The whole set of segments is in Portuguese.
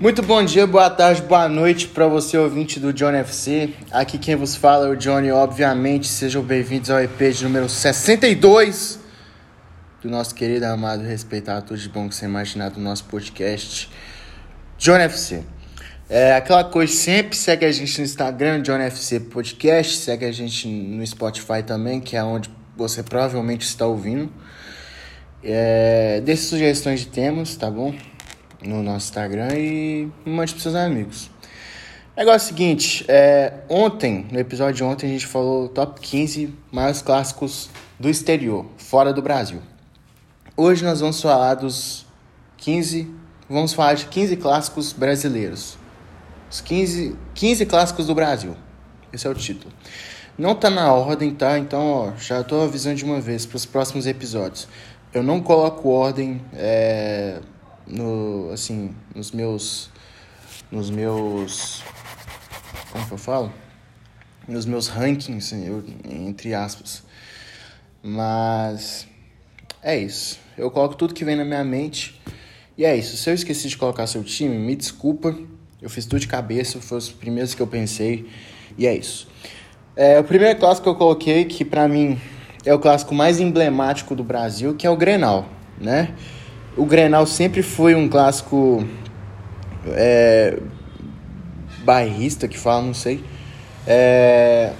Muito bom dia, boa tarde, boa noite para você, ouvinte do Johnny FC. Aqui quem vos fala é o Johnny, obviamente. Sejam bem-vindos ao EP de número 62 do nosso querido, amado, respeitado, tudo de bom que você imaginar do nosso podcast Johnny FC. É aquela coisa, sempre segue a gente no Instagram, Johnny FC Podcast, segue a gente no Spotify também, que é onde você provavelmente está ouvindo. É, deixe sugestões de temas, tá bom? No nosso Instagram e mande para seus amigos. Negócio seguinte, é, ontem, no episódio de ontem, a gente falou top 15 maiores clássicos do exterior, fora do Brasil. Hoje nós vamos falar dos 15, vamos falar de 15 clássicos brasileiros. Os 15, 15 clássicos do Brasil. Esse é o título. Não tá na ordem, tá? Então, ó, já tô avisando de uma vez para os próximos episódios. Eu não coloco ordem é, no assim nos meus nos meus como que eu falo? Nos meus rankings eu, entre aspas. Mas é isso. Eu coloco tudo que vem na minha mente. E é isso. Se eu esqueci de colocar seu time me desculpa. Eu fiz tudo de cabeça foi os primeiros que eu pensei. E é isso. É, o primeiro clássico que eu coloquei que para mim é o clássico mais emblemático do Brasil que é o Grenal né o Grenal sempre foi um clássico é, bairrista que fala, não sei. É,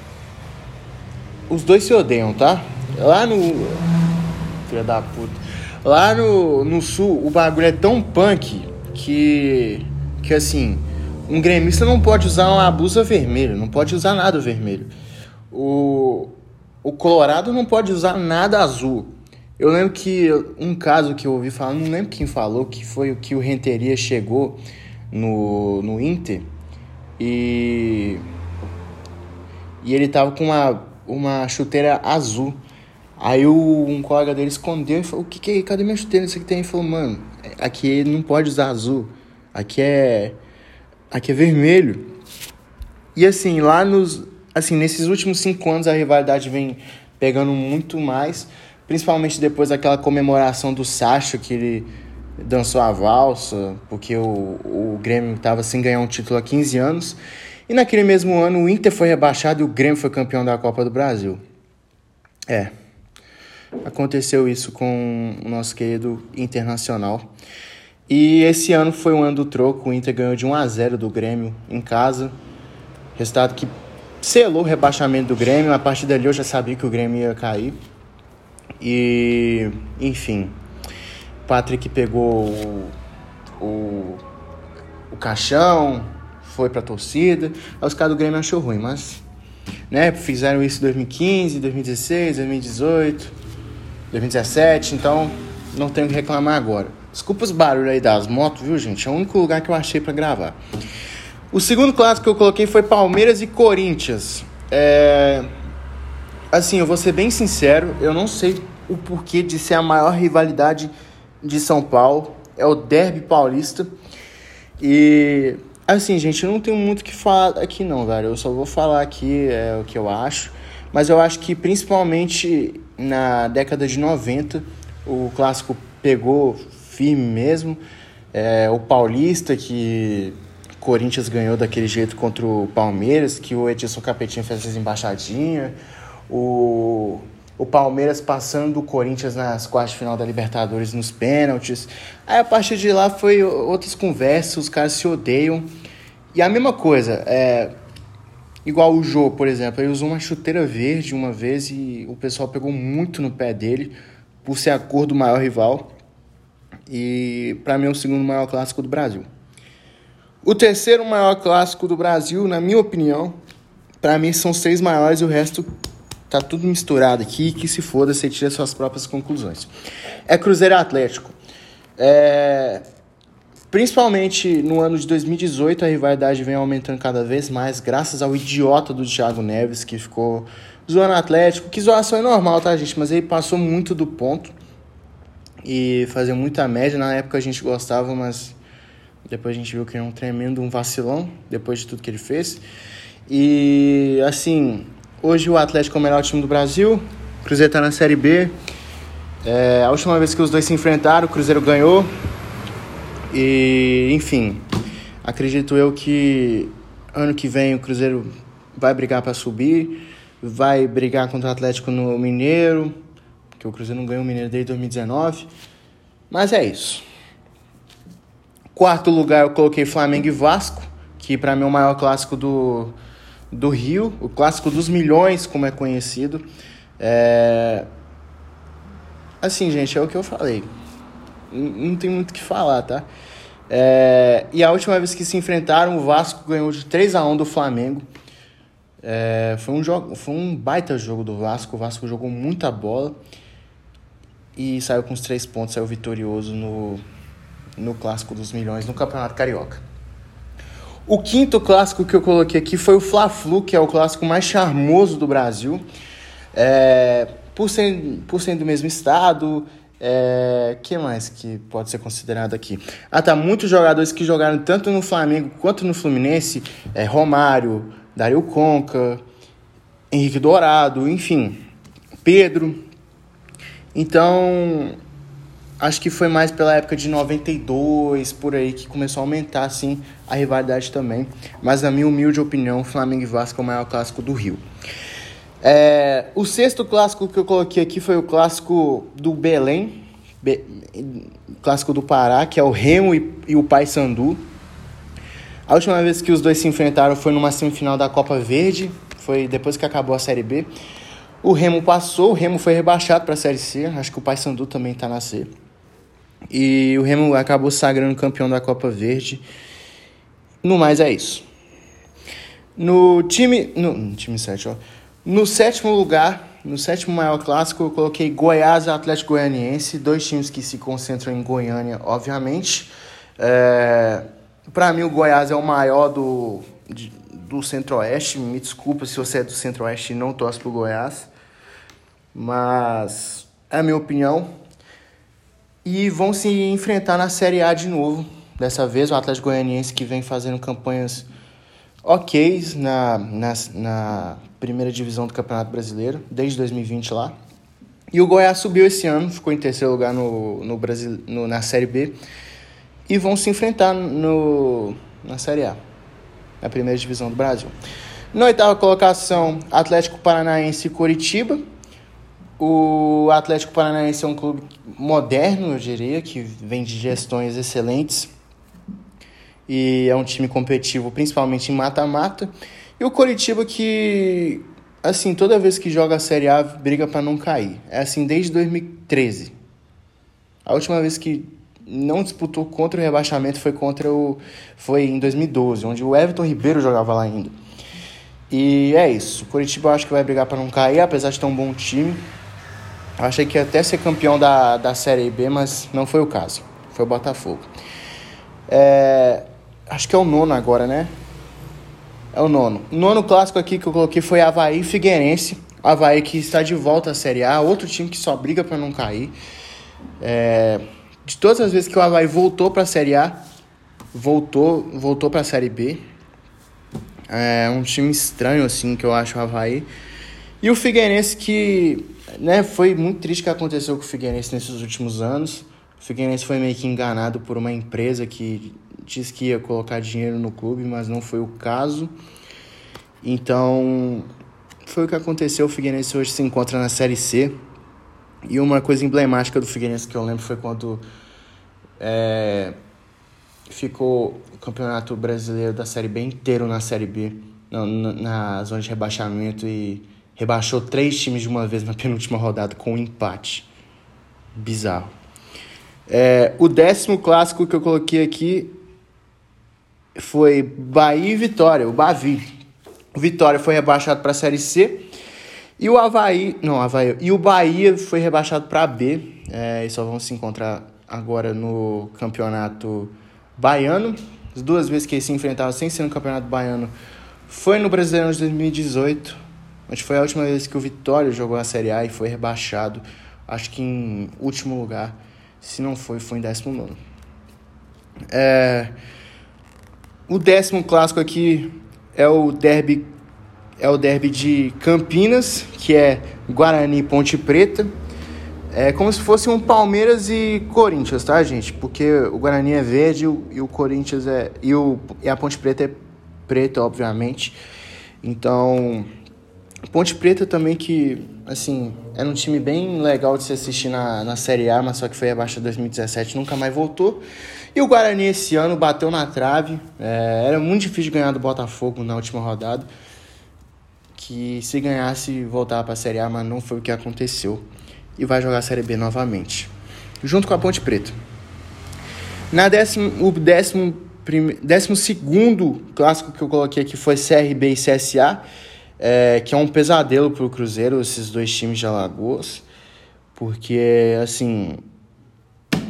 os dois se odeiam, tá? Lá no. Filha da puta. Lá no, no sul, o bagulho é tão punk que. Que assim. Um gremista não pode usar uma blusa vermelha, não pode usar nada vermelho. O, o Colorado não pode usar nada azul. Eu lembro que um caso que eu ouvi falar, não lembro quem falou, que foi o que o Renteria chegou no, no Inter e, e ele tava com uma, uma chuteira azul. Aí o, um colega dele escondeu e falou, o que que é? Cadê minha chuteira? Isso aqui tem? Ele falou, mano, aqui não pode usar azul. Aqui é. Aqui é vermelho. E assim, lá nos. Assim, nesses últimos cinco anos a rivalidade vem pegando muito mais. Principalmente depois daquela comemoração do Sacha, que ele dançou a valsa, porque o, o Grêmio estava sem ganhar um título há 15 anos. E naquele mesmo ano o Inter foi rebaixado e o Grêmio foi campeão da Copa do Brasil. É. Aconteceu isso com o nosso querido Internacional. E esse ano foi o ano do troco. O Inter ganhou de 1 a 0 do Grêmio em casa. Resultado que selou o rebaixamento do Grêmio. A partir dali eu já sabia que o Grêmio ia cair. E, enfim, Patrick pegou o, o, o caixão, foi pra torcida. Aí os caras do Grêmio achou ruim, mas né, fizeram isso em 2015, 2016, 2018, 2017, então não tenho que reclamar agora. Desculpa os barulhos aí das motos, viu, gente? É o único lugar que eu achei para gravar. O segundo clássico que eu coloquei foi Palmeiras e Corinthians. É... Assim, eu vou ser bem sincero, eu não sei o porquê de ser a maior rivalidade de São Paulo. É o Derby Paulista. E assim, gente, eu não tenho muito o que falar aqui não, velho. Eu só vou falar aqui é, o que eu acho. Mas eu acho que principalmente na década de 90 o clássico pegou firme mesmo. É, o Paulista que Corinthians ganhou daquele jeito contra o Palmeiras, que o Edson Capetinho fez as embaixadinhas. O o Palmeiras passando o Corinthians nas quartas de final da Libertadores nos pênaltis. Aí a partir de lá foi outras conversas, os caras se odeiam. E a mesma coisa, é, igual o Jô, por exemplo, ele usou uma chuteira verde uma vez e o pessoal pegou muito no pé dele por ser a cor do maior rival. E para mim é o segundo maior clássico do Brasil. O terceiro maior clássico do Brasil, na minha opinião, para mim são seis maiores e o resto Tá tudo misturado aqui, que se foda, você tira suas próprias conclusões. É Cruzeiro Atlético. É... Principalmente no ano de 2018, a rivalidade vem aumentando cada vez mais, graças ao idiota do Thiago Neves, que ficou zoando Atlético. Que zoação é normal, tá, gente? Mas ele passou muito do ponto e fazia muita média. Na época a gente gostava, mas depois a gente viu que era um tremendo um vacilão, depois de tudo que ele fez. E, assim, Hoje o Atlético é o melhor time do Brasil. O Cruzeiro está na Série B. É, a última vez que os dois se enfrentaram, o Cruzeiro ganhou. E, enfim, Acredito eu que ano que vem o Cruzeiro vai brigar para subir, vai brigar contra o Atlético no Mineiro, que o Cruzeiro não ganhou o Mineiro desde 2019. Mas é isso. Quarto lugar eu coloquei Flamengo e Vasco, que para mim é o maior clássico do, do Rio, o clássico dos milhões, como é conhecido. É... Assim, gente, é o que eu falei. Não tem muito o que falar, tá? É... E a última vez que se enfrentaram, o Vasco ganhou de 3 a 1 do Flamengo. É... Foi, um jogo, foi um baita jogo do Vasco. O Vasco jogou muita bola e saiu com os três pontos, saiu vitorioso no, no Clássico dos Milhões, no Campeonato Carioca. O quinto clássico que eu coloquei aqui foi o Fla-Flu, que é o clássico mais charmoso do Brasil. É, por, ser, por ser do mesmo estado, é, que mais que pode ser considerado aqui? Ah, tá. Muitos jogadores que jogaram tanto no Flamengo quanto no Fluminense, é, Romário, Dario Conca, Henrique Dourado, enfim, Pedro. Então, acho que foi mais pela época de 92, por aí, que começou a aumentar, assim, a rivalidade também. Mas, na minha humilde opinião, Flamengo e Vasco é o maior clássico do Rio. É, o sexto clássico que eu coloquei aqui foi o clássico do Belém, Be clássico do Pará, que é o Remo e, e o Paysandu. A última vez que os dois se enfrentaram foi numa semifinal da Copa Verde, foi depois que acabou a Série B. O Remo passou, o Remo foi rebaixado para a Série C, acho que o Paysandu também está na C. E o Remo acabou sagrando campeão da Copa Verde. No mais é isso. No time. No, no time 7, ó. No sétimo lugar, no sétimo maior clássico, eu coloquei Goiás e Atlético Goianiense, dois times que se concentram em Goiânia, obviamente. É, Para mim, o Goiás é o maior do, do Centro-Oeste. Me desculpa se você é do Centro-Oeste e não torce pro Goiás. Mas é a minha opinião e vão se enfrentar na Série A de novo. Dessa vez, o Atlético Goianiense que vem fazendo campanhas ok na, na, na primeira divisão do Campeonato Brasileiro, desde 2020 lá. E o Goiás subiu esse ano, ficou em terceiro lugar no, no Brasil, no, na Série B. E vão se enfrentar no, na Série A, na primeira divisão do Brasil. Na oitava colocação, Atlético Paranaense e Coritiba. O Atlético Paranaense é um clube moderno, eu diria, que vem de gestões excelentes e é um time competitivo, principalmente em mata-mata. E o Coritiba que, assim, toda vez que joga a Série A, briga para não cair. É assim desde 2013. A última vez que não disputou contra o rebaixamento foi contra o foi em 2012, onde o Everton Ribeiro jogava lá ainda. E é isso. O Coritiba eu acho que vai brigar para não cair, apesar de ter um bom time. Eu achei que ia até ser campeão da, da Série B, mas não foi o caso. Foi o Botafogo. É, acho que é o nono agora, né? É o nono. O nono clássico aqui que eu coloquei foi Havaí Figueirense. Havaí que está de volta à Série A. Outro time que só briga para não cair. É, de todas as vezes que o Havaí voltou para a Série A, voltou, voltou para a Série B. É um time estranho, assim, que eu acho o Havaí. E o Figueirense que né, foi muito triste o que aconteceu com o Figueirense nesses últimos anos. O Figueirense foi meio que enganado por uma empresa que disse que ia colocar dinheiro no clube, mas não foi o caso. Então, foi o que aconteceu. O Figueirense hoje se encontra na Série C. E uma coisa emblemática do Figueirense que eu lembro foi quando é, ficou o Campeonato Brasileiro da Série B inteiro na Série B, na, na zona de rebaixamento e rebaixou três times de uma vez na penúltima rodada com um empate. Bizarro. É, o décimo clássico que eu coloquei aqui foi Bahia e Vitória, o Bavi. O Vitória foi rebaixado para a Série C e o Havaí, não, Havaí, e o Bahia foi rebaixado para B. É, e só vão se encontrar agora no campeonato baiano. As duas vezes que eles se enfrentaram sem ser no campeonato baiano foi no Brasileirão de 2018 mas foi a última vez que o Vitória jogou a Série A e foi rebaixado. Acho que em último lugar. Se não foi, foi em 19. É... O décimo clássico aqui é o derby é o derby de Campinas, que é Guarani e Ponte Preta. É como se fosse um Palmeiras e Corinthians, tá, gente? Porque o Guarani é verde e o Corinthians é. E, o, e a Ponte Preta é preta, obviamente. Então. Ponte Preta também que, assim, era um time bem legal de se assistir na, na Série A, mas só que foi abaixo de 2017, nunca mais voltou. E o Guarani esse ano bateu na trave. É, era muito difícil ganhar do Botafogo na última rodada. Que se ganhasse voltava para a Série A, mas não foi o que aconteceu e vai jogar a Série B novamente, junto com a Ponte Preta. Na décimo, o décimo, prime, décimo segundo clássico que eu coloquei aqui foi CRB e CSA, é, que é um pesadelo para o Cruzeiro, esses dois times de Alagoas, porque, assim,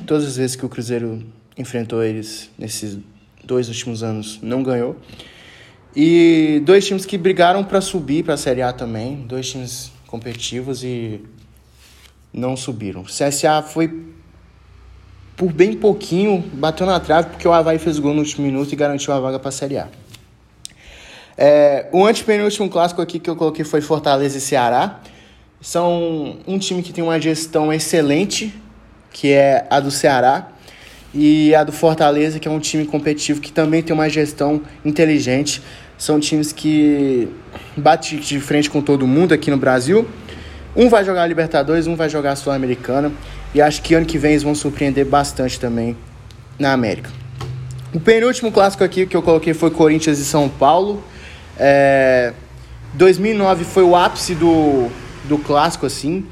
todas as vezes que o Cruzeiro enfrentou eles nesses dois últimos anos, não ganhou. E dois times que brigaram para subir para a Série A também, dois times competitivos e não subiram. O CSA foi por bem pouquinho, bateu na trave porque o Havaí fez gol no último minuto e garantiu a vaga para a Série A. É, o antepenúltimo clássico aqui que eu coloquei foi Fortaleza e Ceará. São um time que tem uma gestão excelente, que é a do Ceará, e a do Fortaleza, que é um time competitivo que também tem uma gestão inteligente. São times que batem de frente com todo mundo aqui no Brasil um vai jogar a Libertadores, um vai jogar a Sul-Americana. E acho que ano que vem eles vão surpreender bastante também na América. O penúltimo clássico aqui que eu coloquei foi Corinthians e São Paulo. É... 2009 foi o ápice do, do clássico, assim,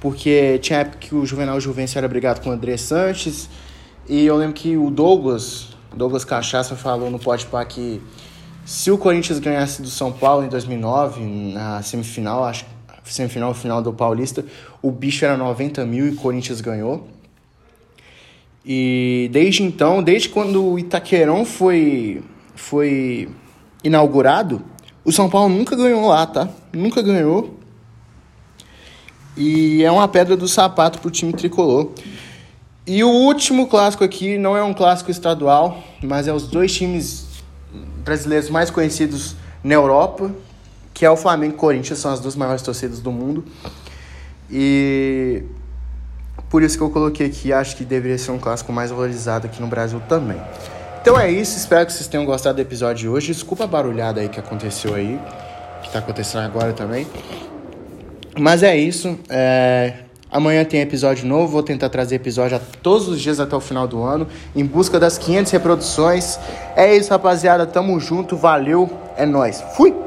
porque tinha época que o Juvenal Juvencio era brigado com o André Sanches. E eu lembro que o Douglas, Douglas Cachaça, falou no Pode que se o Corinthians ganhasse do São Paulo em 2009, na semifinal, acho semifinal final do Paulista, o bicho era 90 mil e o Corinthians ganhou. E desde então, desde quando o Itaquerão foi, foi inaugurado, o São Paulo nunca ganhou lá, tá? Nunca ganhou. E é uma pedra do sapato pro time tricolor. E o último clássico aqui não é um clássico estadual, mas é os dois times brasileiros mais conhecidos na Europa, que é o Flamengo e o Corinthians, são as duas maiores torcidas do mundo. E por isso que eu coloquei aqui, acho que deveria ser um clássico mais valorizado aqui no Brasil também. Então é isso, espero que vocês tenham gostado do episódio de hoje. Desculpa a barulhada aí que aconteceu aí, que tá acontecendo agora também. Mas é isso. É... Amanhã tem episódio novo, vou tentar trazer episódio a todos os dias até o final do ano, em busca das 500 reproduções. É isso, rapaziada, tamo junto, valeu, é nós. Fui!